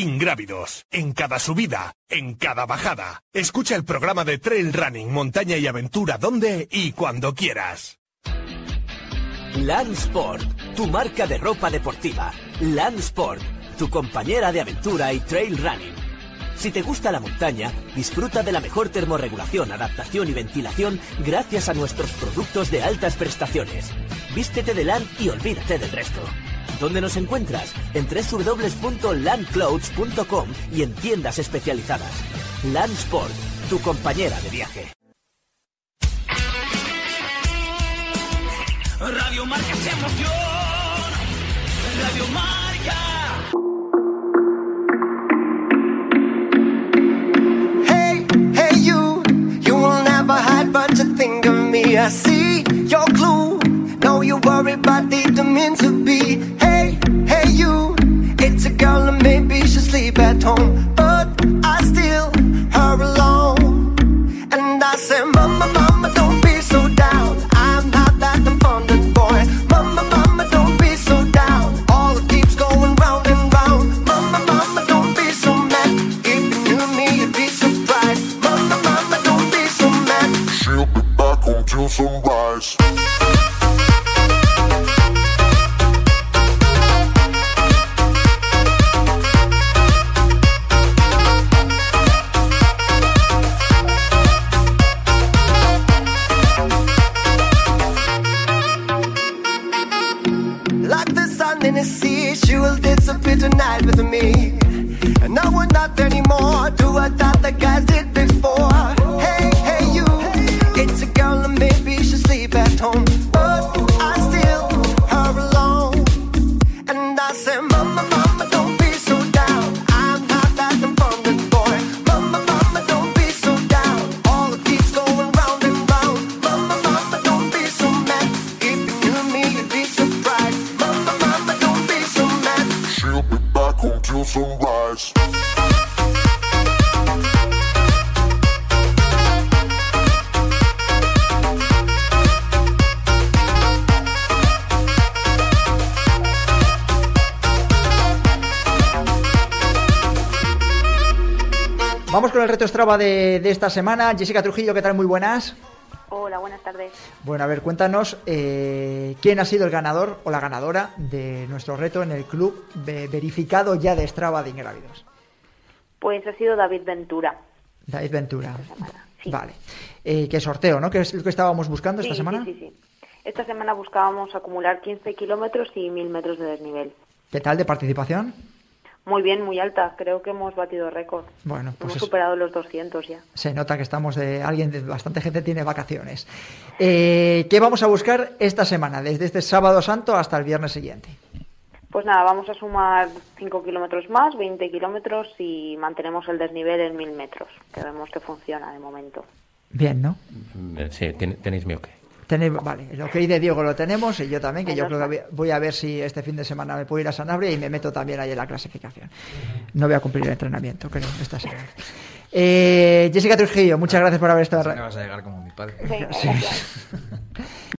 Ingrávidos, en cada subida, en cada bajada. Escucha el programa de Trail Running, Montaña y Aventura donde y cuando quieras. Land Sport, tu marca de ropa deportiva. Land Sport, tu compañera de aventura y trail running. Si te gusta la montaña, disfruta de la mejor termorregulación, adaptación y ventilación gracias a nuestros productos de altas prestaciones. Vístete de LAN y olvídate del resto. ¿Dónde nos encuentras? En www.landclouds.com y en tiendas especializadas. Land Sport, tu compañera de viaje. Radio Marca es emoción. Radio Marca. Hey, hey, you, you will never hide, but you think of me. I see your clue. No, you worry, but didn't mean to be. Say, Mama, Mama, The sun in the sea, she will disappear tonight with me. And I will not anymore do what other guys did Vamos con el reto Strava de, de esta semana. Jessica Trujillo, ¿qué tal? Muy buenas. Hola, buenas tardes. Bueno, a ver, cuéntanos eh, quién ha sido el ganador o la ganadora de nuestro reto en el club ve- verificado ya de Strava de Ingrávidos. Pues ha sido David Ventura. David Ventura. sí. Vale. Eh, ¿Qué sorteo, no? ¿Qué es lo que estábamos buscando esta Sí, semana? Sí, sí, sí. Esta semana buscábamos acumular 15 kilómetros y 1000 metros de desnivel. ¿Qué tal de participación? Muy bien, muy alta. Creo que hemos batido récord. Bueno, pues hemos eso. superado los 200 ya. Se nota que estamos de alguien, de, bastante gente tiene vacaciones. Eh, ¿Qué vamos a buscar esta semana, desde este sábado santo hasta el viernes siguiente? Pues nada, vamos a sumar 5 kilómetros más, 20 kilómetros y mantenemos el desnivel en 1000 metros, que vemos que funciona de momento. Bien, ¿no? Eh, Sí, ten- tenéis mi ok. Tenéis- vale, el ok de Diego lo tenemos y yo también, que yo Menos creo que voy- a ver si este fin de semana me puedo ir a Sanabria y me meto también ahí en la clasificación. No voy a cumplir el entrenamiento, creo, esta semana. Eh, Jessica Trujillo, muchas gracias por haber estado. No vas a llegar como mi padre. Sí.